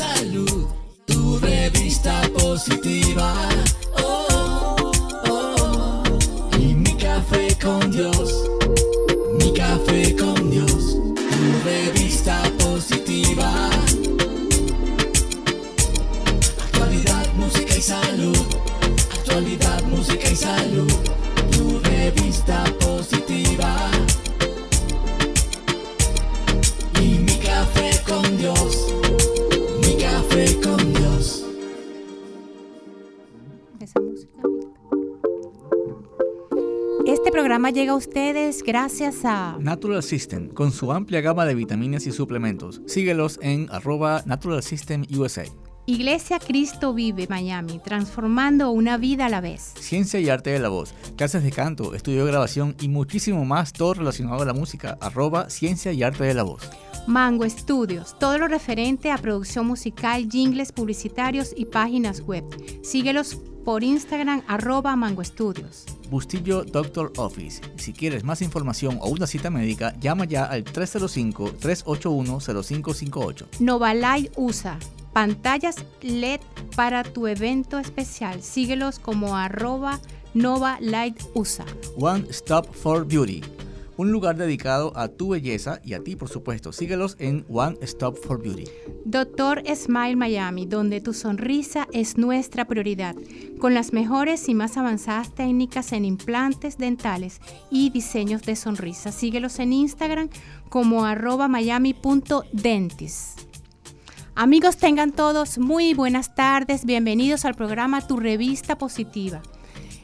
salud, gracias a Natural System, con su amplia gama de vitaminas y suplementos. Síguelos en arroba Natural System USA. Iglesia Cristo Vive Miami, transformando una vida a la vez. Ciencia y arte de la voz, clases de canto, estudio de grabación y muchísimo más, todo relacionado a la música. Arroba Ciencia y arte de la voz. Mango Studios, todo lo referente a producción musical, jingles publicitarios y páginas web. Síguelos por Instagram arroba Mango Studios. Bustillo Doctor Office. Si quieres más información o una cita médica, llama ya al 305-381-0558. Novalight USA, pantallas LED para tu evento especial. Síguelos como arroba Nova Light USA. One Stop for Beauty. Un lugar dedicado a tu belleza y a ti, por supuesto. Síguelos en One Stop for Beauty. Doctor Smile Miami, donde tu sonrisa es nuestra prioridad, con las mejores y más avanzadas técnicas en implantes dentales y diseños de sonrisa. Síguelos en Instagram como arroba miami.dentis. Amigos, tengan todos muy buenas tardes. Bienvenidos al programa Tu Revista Positiva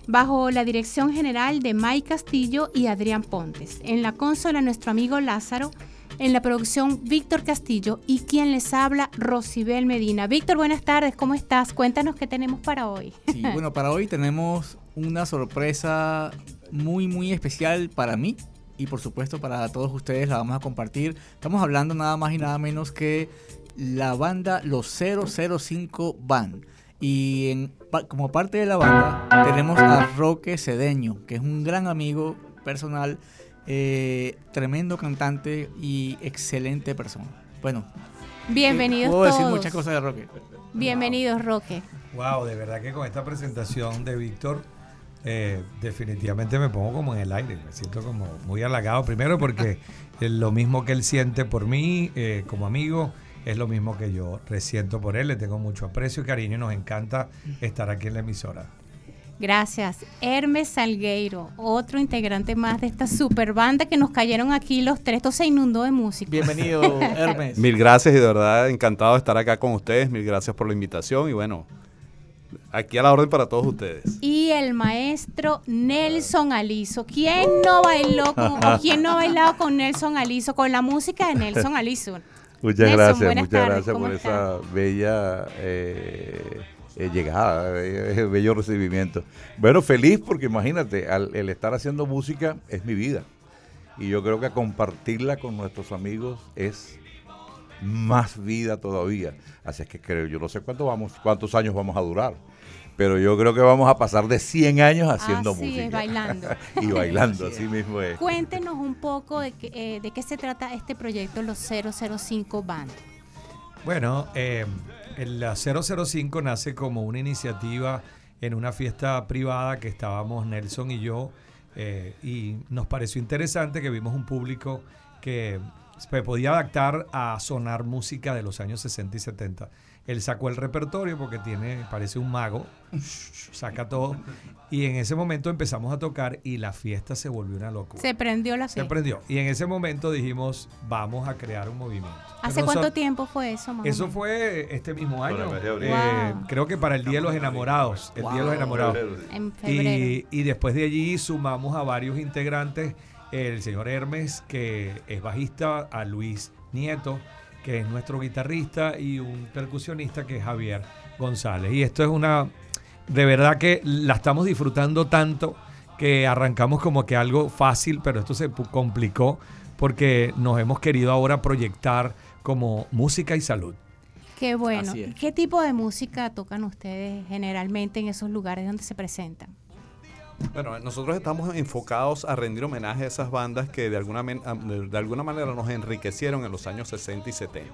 bajo la dirección general de Mike Castillo y Adrián Pontes. En la consola nuestro amigo Lázaro, en la producción Víctor Castillo y quien les habla Rosibel Medina. Víctor, buenas tardes, ¿cómo estás? Cuéntanos qué tenemos para hoy. Sí, bueno, para hoy tenemos una sorpresa muy, muy especial para mí y por supuesto para todos ustedes la vamos a compartir. Estamos hablando nada más y nada menos que la banda Los 005 Band. Y en, pa- como parte de la banda tenemos a Roque Cedeño, que es un gran amigo personal, eh, tremendo cantante y excelente persona. Bueno, Bienvenidos puedo decir muchas cosas de Roque. Bienvenidos, Roque. Wow, de verdad que con esta presentación de Víctor, eh, definitivamente me pongo como en el aire. Me siento como muy halagado. Primero porque eh, lo mismo que él siente por mí eh, como amigo, es lo mismo que yo resiento por él. Le tengo mucho aprecio y cariño y nos encanta estar aquí en la emisora. Gracias. Hermes Salgueiro, otro integrante más de esta super banda que nos cayeron aquí los tres. Esto se inundó de música. Bienvenido, Hermes. Mil gracias y de verdad encantado de estar acá con ustedes. Mil gracias por la invitación y bueno, aquí a la orden para todos ustedes. Y el maestro Nelson Aliso. ¿Quién no bailó con, o quién no ha bailado con Nelson Aliso? Con la música de Nelson Aliso. Muchas Nelson, gracias, muchas tardes, gracias ¿cómo por está? esa bella eh, eh, llegada, eh, bello recibimiento. Bueno, feliz porque imagínate, al- el estar haciendo música es mi vida. Y yo creo que compartirla con nuestros amigos es más vida todavía. Así es que creo, yo no sé cuánto vamos, cuántos años vamos a durar. Pero yo creo que vamos a pasar de 100 años haciendo Así música. es, bailando. y bailando, así mismo es. Cuéntenos un poco de, qué- eh, de qué se trata este proyecto, los 005 Band. Bueno, eh, el 005 nace como una iniciativa en una fiesta privada que estábamos Nelson y yo eh, y nos pareció interesante que vimos un público que se podía adaptar a sonar música de los años 60 y 70. Él sacó el repertorio porque tiene, parece un mago, saca todo y en ese momento empezamos a tocar y la fiesta se volvió una locura. Se prendió la Se fiesta. prendió. Y en ese momento dijimos, vamos a crear un movimiento. ¿Hace cuánto tiempo fue eso, más eso fue este mismo año. Eh, Wow. Creo que para el Día de los Enamorados. El Día de los Enamorados. En febrero. Y, y después de allí sumamos a varios integrantes. El señor Hermes, que es bajista, a Luis Nieto, que es nuestro guitarrista, y un percusionista que es Javier González. Y esto es una. De verdad que la estamos disfrutando tanto que arrancamos como que algo fácil, pero esto se complicó porque nos hemos querido ahora proyectar como música y salud. Qué bueno. ¿Qué tipo de música tocan ustedes generalmente en esos lugares donde se presentan? Bueno, nosotros estamos enfocados a rendir homenaje a esas bandas que de alguna, de alguna manera nos enriquecieron en los años 60 y 70.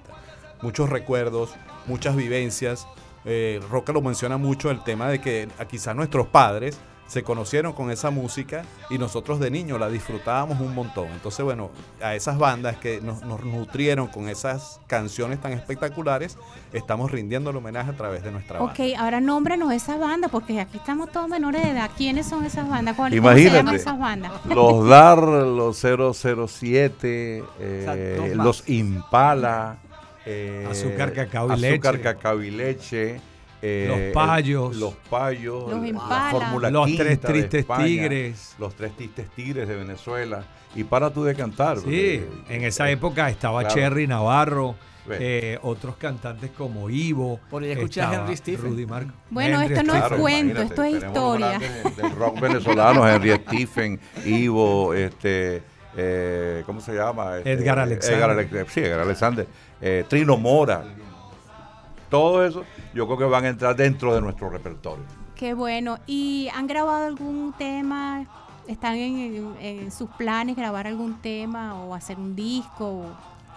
muchos recuerdos, muchas vivencias. Eh, Roca lo menciona mucho el tema de que a quizás nuestros padres se conocieron con esa música y nosotros de niños la disfrutábamos un montón. Entonces, bueno, a esas bandas que nos, nos nutrieron con esas canciones tan espectaculares, estamos rindiendo el homenaje a través de nuestra banda. Ok, ahora nómbranos esas bandas, porque aquí estamos todos menores de edad. ¿Quiénes son esas bandas? ¿Cuál- ¿Cómo se llaman Imagínate. esas bandas? Los DAR, los 007, eh, los Impala, eh, Azúcar, cacao y azúcar, leche. cacao y leche, eh, Los Payos. Los payos, Los la Los Tres Tristes España, Tigres. Los tres tristes tigres de Venezuela. Y para tú de cantar. Sí, porque- en esa época estaba Claro. Cherry Navarro, eh, otros cantantes como Ivo. Por ahí escuché a Henry Stephen. Rudy Marco. Bueno, Henry esto no es cuento, esto es historia. grandes Del rock venezolano, Henry Stephen, Ivo, este, eh, ¿cómo se llama? Este, Edgar Alexander. Edgar Alex- sí, Edgar Alexander. eh, Trino Mora. Todo eso yo creo que van a entrar dentro de nuestro repertorio. Qué bueno. ¿Y han grabado algún tema? ¿Están en, sus planes grabar algún tema o hacer un disco?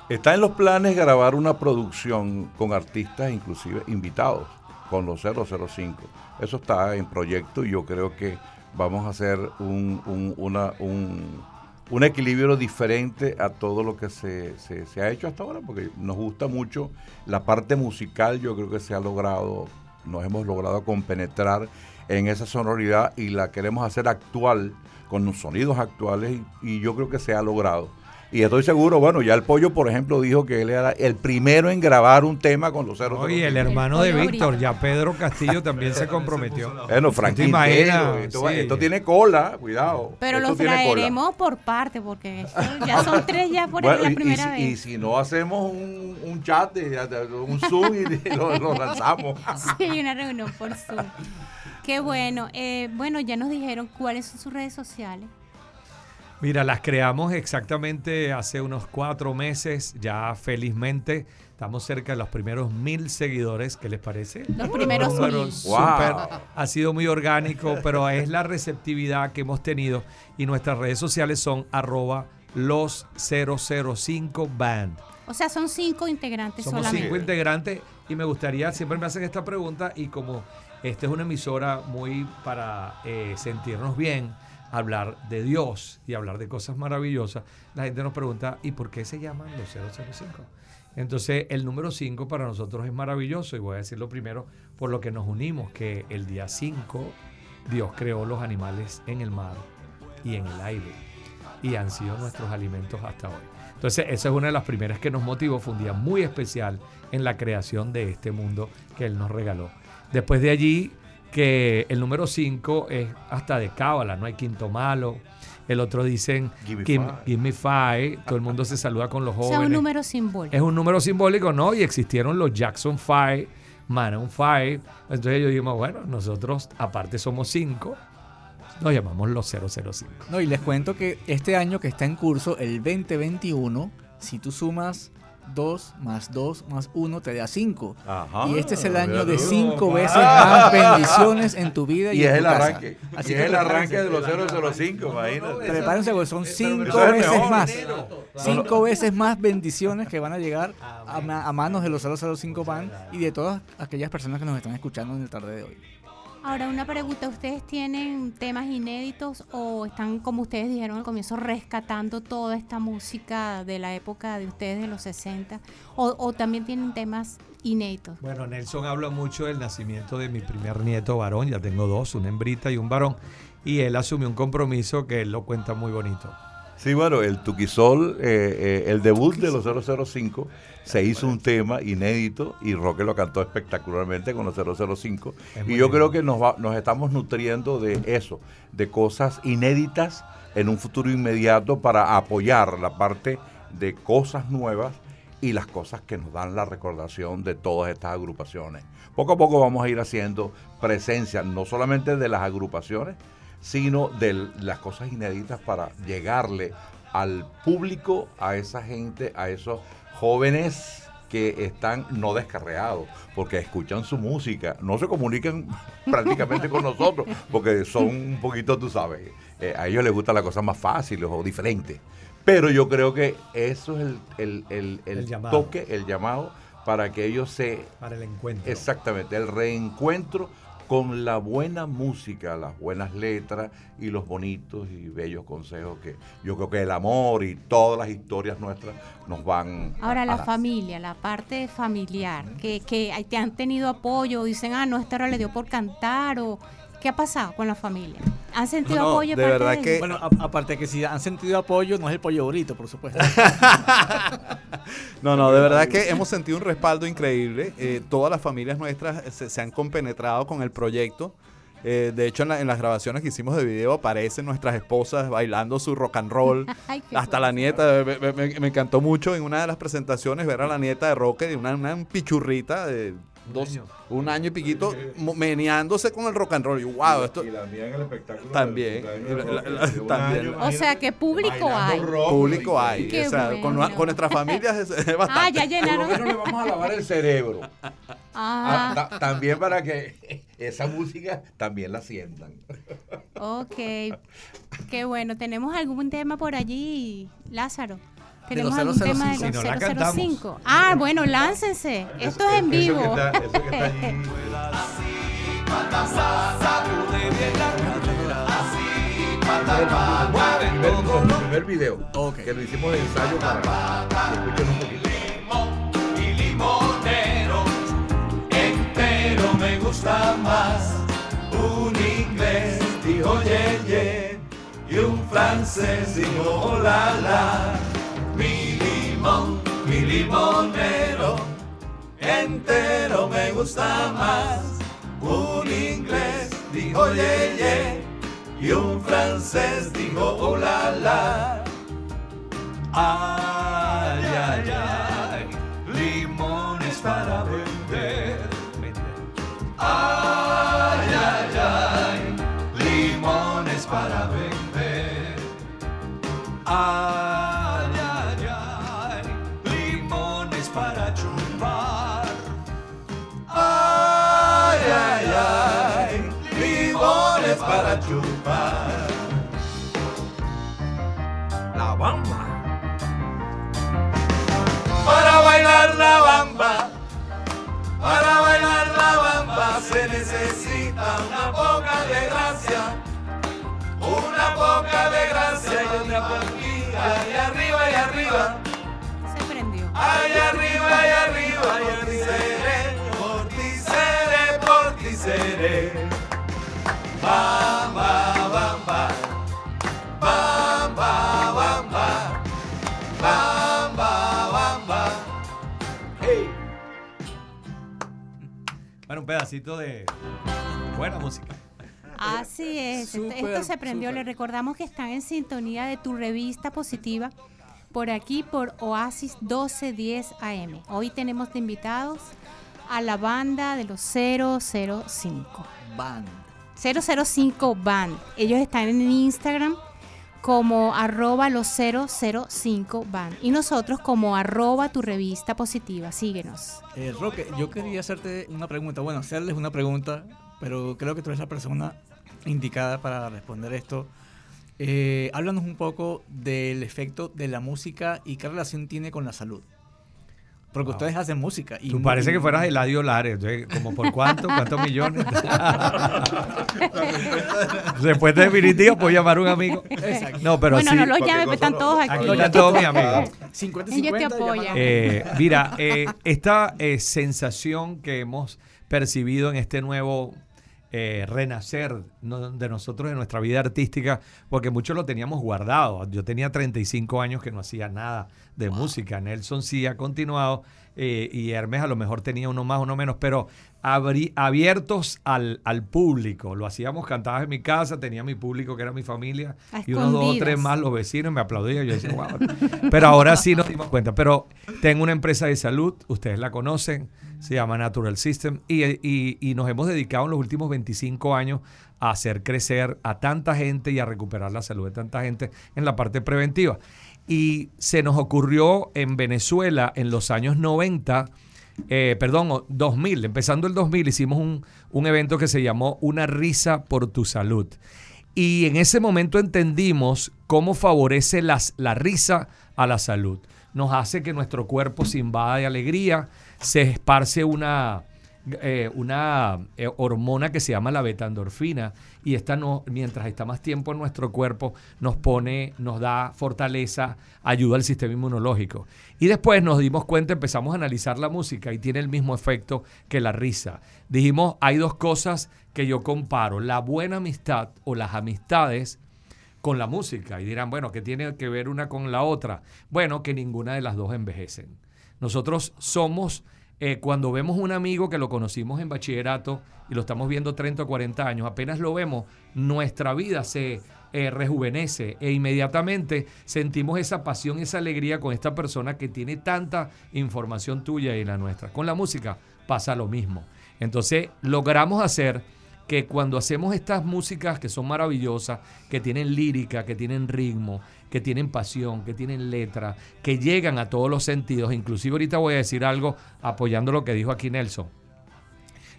Está en los planes grabar una producción con artistas, inclusive invitados, con los 005. Eso está en proyecto y yo creo que vamos a hacer un, un- una- un- un equilibrio diferente a todo lo que se, se- ha hecho hasta ahora, porque nos gusta mucho la parte musical, yo creo que se ha logrado, nos hemos logrado compenetrar en esa sonoridad y la queremos hacer actual, con los sonidos actuales y yo creo que se ha logrado. Y estoy seguro, bueno, ya el pollo, por ejemplo, dijo que él era el primero en grabar un tema con los 005. Oye, el hermano de Víctor, ya Pedro Castillo también se comprometió. Bueno, Frank ¿Te imaginas? Quintero, esto, Sí. esto tiene cola, cuidado. Pero esto los tiene cola. traeremos por parte, porque esto ya son tres ya por Bueno, la y- y, primera si, y vez. si no hacemos un, un chat, de- un Zoom y lo, lo lanzamos. Sí, una reunión por Zoom. Qué bueno. Eh, bueno, ya nos dijeron cuáles son sus redes sociales. Mira, las creamos exactamente hace unos cuatro meses, ya felizmente. Estamos cerca de los primeros mil seguidores, ¿qué les parece? Los primeros mil. Wow. Ha sido muy orgánico, pero es la receptividad que hemos tenido. Y nuestras redes sociales son arroba los 005 band. O sea, son cinco integrantes Somos solamente. cinco integrantes y me gustaría, siempre me hacen esta pregunta y como esta es una emisora muy para eh, sentirnos bien, hablar de Dios y hablar de cosas maravillosas, la gente nos pregunta, ¿y por qué se llaman los 005? Entonces el número 5 para nosotros es maravilloso y voy a decirlo primero por lo que nos unimos, que el día 5 Dios creó los animales en el mar y en el aire y han sido nuestros alimentos hasta hoy. Entonces, esa es una de las primeras que nos motivó. Fue un día muy especial en la creación de este mundo que Él nos regaló. Después de allí, que el número 5 es hasta de cábala, no hay quinto malo. El otro dicen, Give me give, five". give me five. Todo el mundo se saluda con los O jóvenes. sea, un número simbólico. Es un número simbólico, ¿no? Y existieron los Jackson 5, Maroon 5. Entonces yo dijimos, bueno, nosotros aparte somos 5, nos llamamos los 005. No, y les cuento que este año que está en curso, el 2021, si tú sumas 2 más 2 más 1 te da 5. Ajá. y este es el año de Mira tú. 5 veces más bendiciones en tu vida y, Y en es tu el casa. arranque. Así y que es el arranque de los 005, imagínate. Prepárense porque son eso 5 es el veces mejor. más. 5 veces más bendiciones que van a llegar a, a manos de los 005 Band y de todas aquellas personas que nos están escuchando en el tarde de hoy. Ahora, una pregunta. ¿Ustedes tienen temas inéditos o están, como ustedes dijeron al comienzo, rescatando toda esta música de la época de ustedes, de los 60? ¿O, o también tienen temas inéditos? Bueno, Nelson habla mucho del nacimiento de mi primer nieto varón, ya tengo dos, una hembrita y un varón, y él asumió un compromiso que él lo cuenta muy bonito. Sí, bueno, el Tuquisol, eh, eh, el debut de los 005, se hizo un tema inédito y Roque lo cantó espectacularmente con los 005. Es Y yo creo que nos, va- nos estamos nutriendo de eso, de cosas inéditas en un futuro inmediato para apoyar la parte de cosas nuevas y las cosas que nos dan la recordación de todas estas agrupaciones. Poco a poco vamos a ir haciendo presencia, no solamente de las agrupaciones, sino de las cosas inéditas para llegarle al público, a esa gente, a esos jóvenes que están no descarreados, porque escuchan su música, no se comunican prácticamente con nosotros, porque son un poquito, tú sabes, eh, a ellos les gusta la cosa más fácil o diferente. Pero yo creo que eso es el, el- el- el El llamado. toque, el llamado para que ellos se Para el encuentro. Exactamente, el reencuentro con la buena música, las buenas letras y los bonitos y bellos consejos que yo creo que el amor y todas las historias nuestras nos van Ahora, a la dar. familia, la parte familiar, que, que te han tenido apoyo, dicen, ah, no, esta hora le dio por cantar, o ¿qué ha pasado con la familia? ¿Han sentido No, apoyo? de parte verdad ellos? que- Bueno, a- aparte de que si han sentido apoyo, no es el pollo burrito, por supuesto. No, no, de verdad que hemos sentido un respaldo increíble. Eh, todas las familias nuestras se, se han compenetrado con el proyecto. Eh, de hecho, en, la- en las grabaciones que hicimos de video aparecen nuestras esposas bailando su rock and roll. Ay, Hasta la nieta, me, me- me- me encantó mucho en una de las presentaciones ver a la nieta de Roque, una, una pichurrita de dos, año. un año y piquito, meneándose con el rock and roll. Y wow, esto Y la mía en el espectáculo También, del la- la- la- también. año, O sea, que público hay. público hay. O sea, con, bueno. con nuestras familias es, es bastante. Ah, ya Por lo llenaron. menos le vamos a lavar el cerebro. Ah, Ah, ta- también para que esa música también la sientan. ok. Qué bueno. ¿Tenemos algún tema por allí, Lázaro? ¿Tenemos los algún tema de 005. los Si no la cantamos. 005? Ah, bueno, láncense. Esto es en Eso que vivo. está- eso que está allí. El primer, video Ok. que lo hicimos de ensayo para que escuchen un poquito. y limonero, entero me gusta más. Un inglés dijo ye ye y un francés dijo hola la. Limonero, entero me gusta más. Un inglés dijo ye ye y un francés dijo hola la. Ay, ay, ay, limones para vender. Ay, ay, ay, limones para vender. Ay, para chupar. La bamba. Para bailar la bamba, para bailar la bamba se necesita una poca de gracia, una poca de gracia y una poquita y arriba y arriba, Se prendió. Ah, ay arriba y arriba y por ti seré, por ti seré, por ti seré. Bueno, un pedacito de buena música. Así es. Esto- Súper, Esto se prendió. súper. Le recordamos que están en sintonía de tu revista positiva por aquí por Oasis 1210 AM. Hoy tenemos de invitados a la banda de los 005. Band. 005 Band. Ellos están en Instagram como arroba los 005 Band. Y nosotros como arroba tu revista positiva. Síguenos. Eh, Roque, yo quería hacerte una pregunta. Bueno, hacerles una pregunta, pero creo que tú eres la persona indicada para responder esto. Eh, háblanos un poco del efecto de la música y qué relación tiene con la salud. Porque Wow. ustedes hacen música. Y Tú parece que fueras Eladio Lares. ¿Como por cuánto? ¿Cuántos millones? Respuesta definitiva, puedo llamar a un amigo. Exacto. No, pero bueno, sí. no los llames, pues están todos aquí. Aquí están todos mis amigos. 50 Ellos te 50 apoyan. Eh, mira, eh, esta eh, sensación que hemos percibido en este nuevo eh, renacer de nosotros en nuestra vida artística, porque muchos lo teníamos guardado. Yo tenía 35 años que no hacía nada de música. Nelson sí ha continuado eh, y Hermes a lo mejor tenía uno más, uno menos, pero abri- abiertos al, al público. Lo hacíamos, cantabas en mi casa, tenía mi público que era mi familia A y unos dos o tres más los vecinos me aplaudían. Yo decía, wow. Pero ahora sí nos dimos cuenta. Pero tengo una empresa de salud, ustedes la conocen, se llama Natural System, y, y- y nos hemos dedicado en los últimos 25 años a hacer crecer a tanta gente y a recuperar la salud de tanta gente en la parte preventiva. Y se nos ocurrió en Venezuela en los años 90 eh, perdón, o 2000, empezando el 2000, hicimos un, un evento que se llamó Una risa por tu salud. Y en ese momento entendimos cómo favorece las, la risa a la salud. Nos hace que nuestro cuerpo se invada de alegría, se esparce una, eh, una eh, hormona que se llama la beta-endorfina y esta no, mientras está más tiempo en nuestro cuerpo nos pone, nos da fortaleza, ayuda al sistema inmunológico. Y después nos dimos cuenta, empezamos a analizar la música y tiene el mismo efecto que la risa. Dijimos, hay dos cosas que yo comparo, la buena amistad o las amistades con la música. Y dirán, bueno, ¿qué tiene que ver una con la otra? Bueno, que ninguna de las dos envejecen. Nosotros somos, eh, cuando vemos un amigo que lo conocimos en bachillerato y lo estamos viendo 30 o 40 años, apenas lo vemos, nuestra vida se eh, rejuvenece e inmediatamente sentimos esa pasión, esa alegría con esta persona que tiene tanta información tuya y la nuestra. Con la música pasa lo mismo. Entonces logramos hacer que cuando hacemos estas músicas que son maravillosas, que tienen lírica, que tienen ritmo, que tienen pasión, que tienen letra, que llegan a todos los sentidos, inclusive ahorita voy a decir algo apoyando lo que dijo aquí Nelson.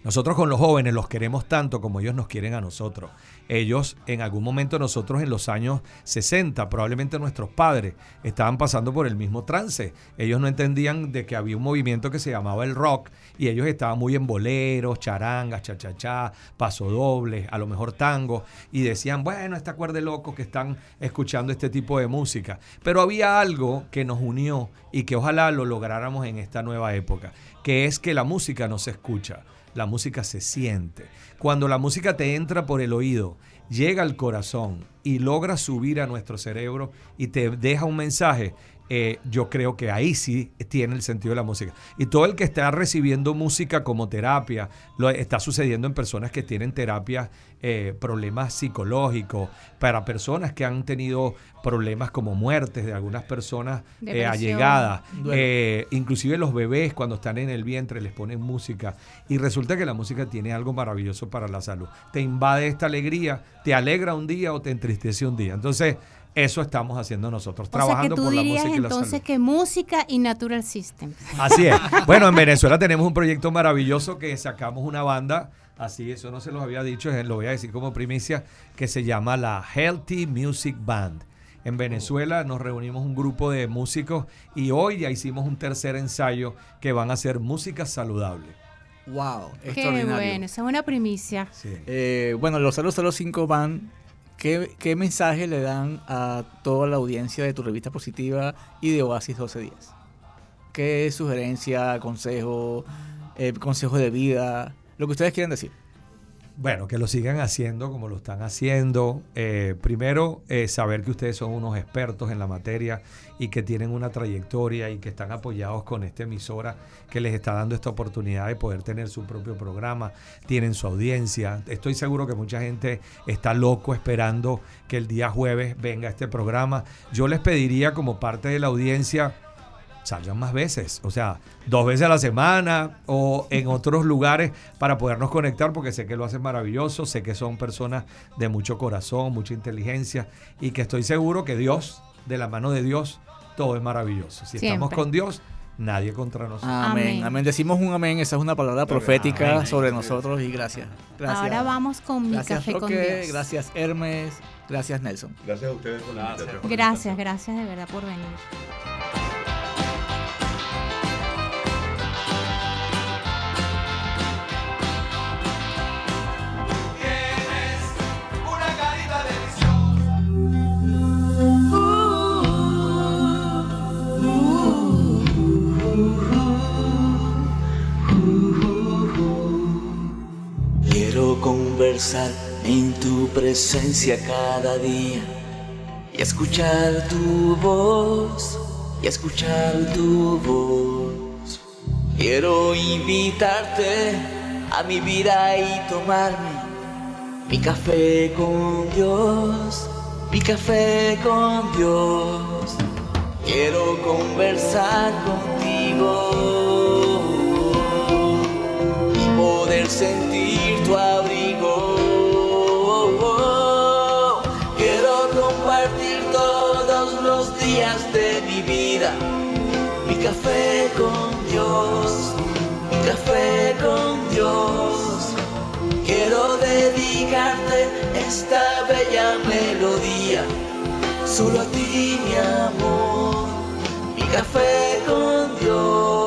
Nosotros con los jóvenes los queremos tanto como ellos nos quieren a nosotros. Ellos, en algún momento nosotros en los años 60, probablemente nuestros padres, estaban pasando por el mismo trance. Ellos no entendían de que había un movimiento que se llamaba el rock y ellos estaban muy en boleros, charangas, cha-cha-cha, pasodobles, a lo mejor tango, y decían, bueno, esta cuerda loco que están escuchando este tipo de música. Pero había algo que nos unió y que ojalá lo lográramos en esta nueva época, que es que la música no se escucha la música se siente. Cuando la música te entra por el oído, llega al corazón y logra subir a nuestro cerebro y te deja un mensaje, eh, yo creo que ahí sí tiene el sentido de la música. Y todo el que está recibiendo música como terapia, lo está sucediendo en personas que tienen terapia, eh, problemas psicológicos, para personas que han tenido problemas como muertes de algunas personas eh, allegadas, inclusive los bebés cuando están en el vientre les ponen música y resulta que la música tiene algo maravilloso para la salud. Te invade esta alegría, te alegra un día o te entristece un día. Entonces, eso estamos haciendo nosotros, trabajando por la música y la entonces que música y Natural System. Así es. Bueno, en Venezuela tenemos un proyecto maravilloso que sacamos una banda, así eso no se los había dicho, lo voy a decir como primicia, que se llama la Healthy Music Band. En Venezuela nos reunimos un grupo de músicos y hoy ya hicimos un tercer ensayo que van a ser música saludable. Wow, Qué bueno, esa es una primicia. Eh, bueno, los 005 van ¿Qué, mensaje le dan a toda la audiencia de tu revista positiva y de Oasis 12 días? ¿Qué sugerencia, consejo, eh, consejo de vida, lo que ustedes quieran decir? Bueno, que lo sigan haciendo como lo están haciendo. Eh, primero, eh, saber que ustedes son unos expertos en la materia y que tienen una trayectoria y que están apoyados con esta emisora que les está dando esta oportunidad de poder tener su propio programa, tienen su audiencia. Estoy seguro que mucha gente está loco esperando que el día jueves venga este programa. Yo les pediría como parte de la audiencia salgan más veces, o sea, dos veces a la semana o en otros lugares para podernos conectar porque sé que lo hacen maravilloso, sé que son personas de mucho corazón, mucha inteligencia y que estoy seguro que Dios, de la mano de Dios, todo es maravilloso. Si estamos con Dios, nadie contra nosotros. Amén. amén. Decimos un amén, esa es una palabra profética sobre nosotros y gracias. gracias. Ahora vamos con mi café con Dios. Gracias Hermes, gracias Nelson. Gracias a ustedes por la Gracias, gracias de verdad por venir. En tu presencia cada día y escuchar tu voz, y escuchar tu voz. Quiero invitarte a mi vida y tomarme mi café con Dios, mi café con Dios. Quiero conversar contigo y poder sentir tu abrigo café con Dios, mi café con Dios. Quiero dedicarte esta bella melodía, solo a ti mi amor, mi café con Dios.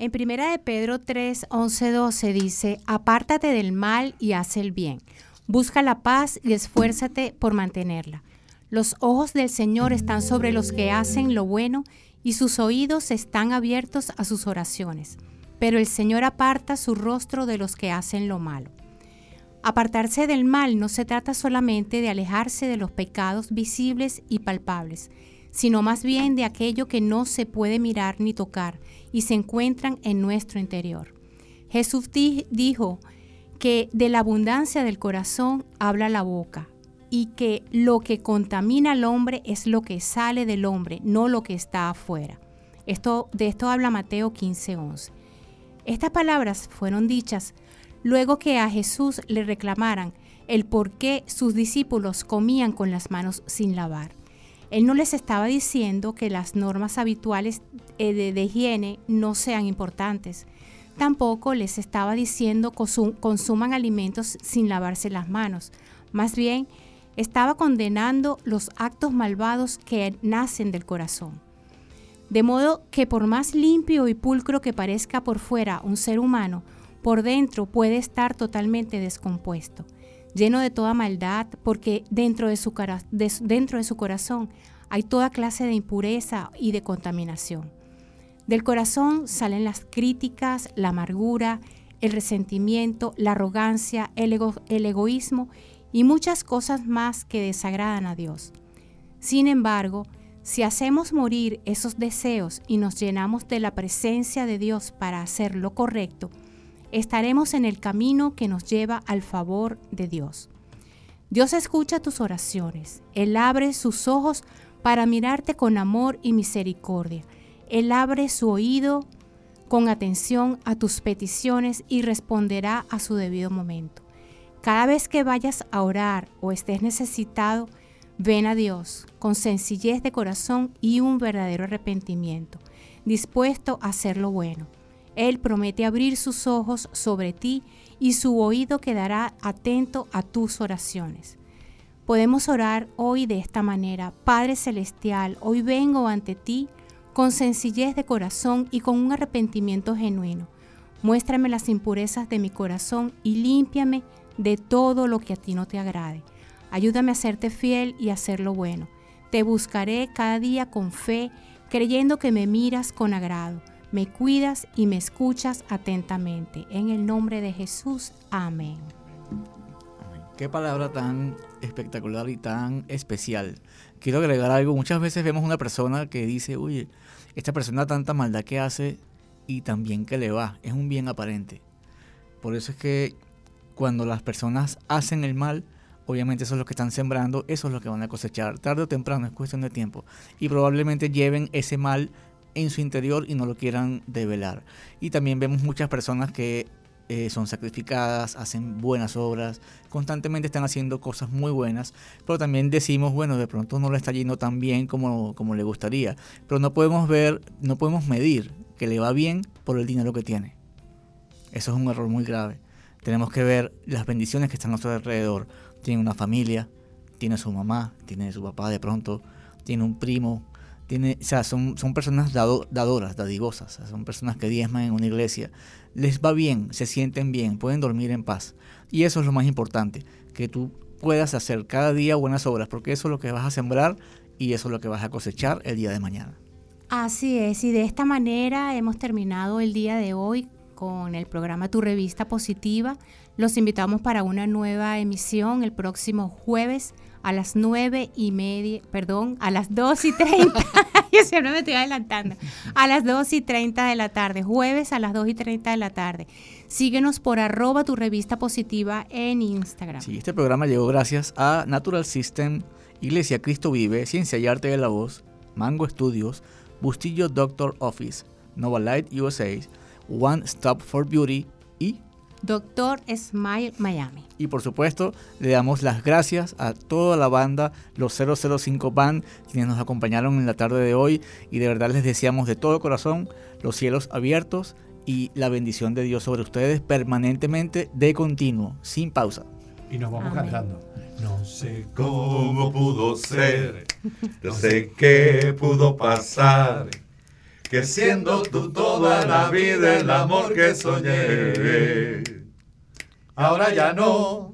En primera de Pedro 3, 11, 12 dice, apártate del mal y haz el bien. Busca la paz y esfuérzate por mantenerla. Los ojos del Señor están sobre los que hacen lo bueno y sus oídos están abiertos a sus oraciones. Pero el Señor aparta su rostro de los que hacen lo malo. Apartarse del mal no se trata solamente de alejarse de los pecados visibles y palpables, sino más bien de aquello que no se puede mirar ni tocar y se encuentran en nuestro interior. Jesús dijo que de la abundancia del corazón habla la boca y que lo que contamina al hombre es lo que sale del hombre, no lo que está afuera. Esto, de esto habla Mateo 15:11. Estas palabras fueron dichas luego que a Jesús le reclamaran el por qué sus discípulos comían con las manos sin lavar. Él no les estaba diciendo que las normas habituales eh, de, higiene no sean importantes. Tampoco les estaba diciendo que consuman alimentos sin lavarse las manos. Más bien, estaba condenando los actos malvados que nacen del corazón. De modo que por más limpio y pulcro que parezca por fuera un ser humano, por dentro puede estar totalmente descompuesto, lleno de toda maldad, porque dentro de su, corazón hay toda clase de impureza y de contaminación. Del corazón salen las críticas, la amargura, el resentimiento, la arrogancia, el, el egoísmo y muchas cosas más que desagradan a Dios. Sin embargo, si hacemos morir esos deseos y nos llenamos de la presencia de Dios para hacer lo correcto, estaremos en el camino que nos lleva al favor de Dios. Dios escucha tus oraciones. Él abre sus ojos para mirarte con amor y misericordia. Él abre su oído con atención a tus peticiones y responderá a su debido momento. Cada vez que vayas a orar o estés necesitado, ven a Dios con sencillez de corazón y un verdadero arrepentimiento, dispuesto a hacer lo bueno. Él promete abrir sus ojos sobre ti y su oído quedará atento a tus oraciones. Podemos orar hoy de esta manera. Padre Celestial, hoy vengo ante ti con sencillez de corazón y con un arrepentimiento genuino. Muéstrame las impurezas de mi corazón y límpiame de todo lo que a ti no te agrade. Ayúdame a serte fiel y a hacer lo bueno. Te buscaré cada día con fe, creyendo que me miras con agrado me cuidas y me escuchas atentamente. En el nombre de Jesús, amén. Qué palabra tan espectacular y tan especial. Quiero agregar algo. Muchas veces vemos una persona que dice, uy, esta persona tanta maldad que hace y también que le va. Es un bien aparente. Por eso es que cuando las personas hacen el mal, obviamente eso es lo que están sembrando, eso es lo que van a cosechar. Tarde o temprano, es cuestión de tiempo. Y probablemente lleven ese mal en su interior y no lo quieran develar. Y también vemos muchas personas que eh, son sacrificadas, hacen buenas obras, constantemente están haciendo cosas muy buenas, pero también decimos, bueno, de pronto no le está yendo tan bien como, como le gustaría, pero no podemos ver, no podemos medir que le va bien por el dinero que tiene. Eso es un error muy grave. Tenemos que ver las bendiciones que están a nuestro alrededor. Tiene una familia, tiene su mamá, tiene su papá de pronto, tiene un primo, tiene, o sea, son, son personas dadoras, dadivosas, son personas que diezman en una iglesia. Les va bien, se sienten bien, pueden dormir en paz. Y eso es lo más importante, que tú puedas hacer cada día buenas obras, porque eso es lo que vas a sembrar y eso es lo que vas a cosechar el día de mañana. Así es, y de esta manera hemos terminado el día de hoy con el programa Tu Revista Positiva. Los invitamos para una nueva emisión el próximo jueves a las nueve y media, perdón, a las dos y treinta. Yo siempre me estoy adelantando. A las dos y treinta de la tarde, jueves a las dos y treinta de la tarde. Síguenos por arroba tu revista positiva en Instagram. Sí, este programa llegó gracias a Natural System, Iglesia Cristo Vive, Ciencia y Arte de la Voz, Mango Studios, Bustillo Doctor Office, Nova Light USA, One Stop for Beauty y Doctor Smile Miami. Y por supuesto, le damos las gracias a toda la banda, los 005 Band, quienes nos acompañaron en la tarde de hoy. Y de verdad les deseamos de todo corazón los cielos abiertos y la bendición de Dios sobre ustedes permanentemente, de continuo, sin pausa. Y nos vamos cantando. No sé cómo pudo ser, no sé qué pudo pasar que siendo tú toda la vida el amor que soñé. Ahora ya no,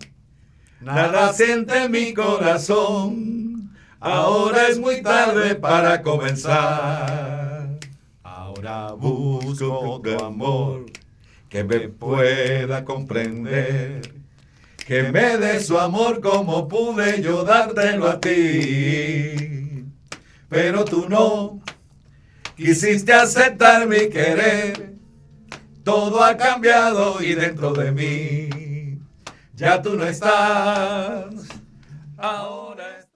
nada siente mi corazón. Ahora es muy tarde para comenzar. Ahora busco tu amor que me pueda comprender. Que me dé su amor como pude yo dártelo a ti. Pero tú no quisiste aceptar mi querer. Todo ha cambiado y dentro de mí ya tú no estás. Ahora estás.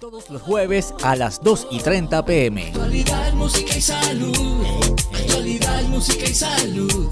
Todos los jueves a las 2 y 30 pm. Actualidad, música y salud. Actualidad, música y salud.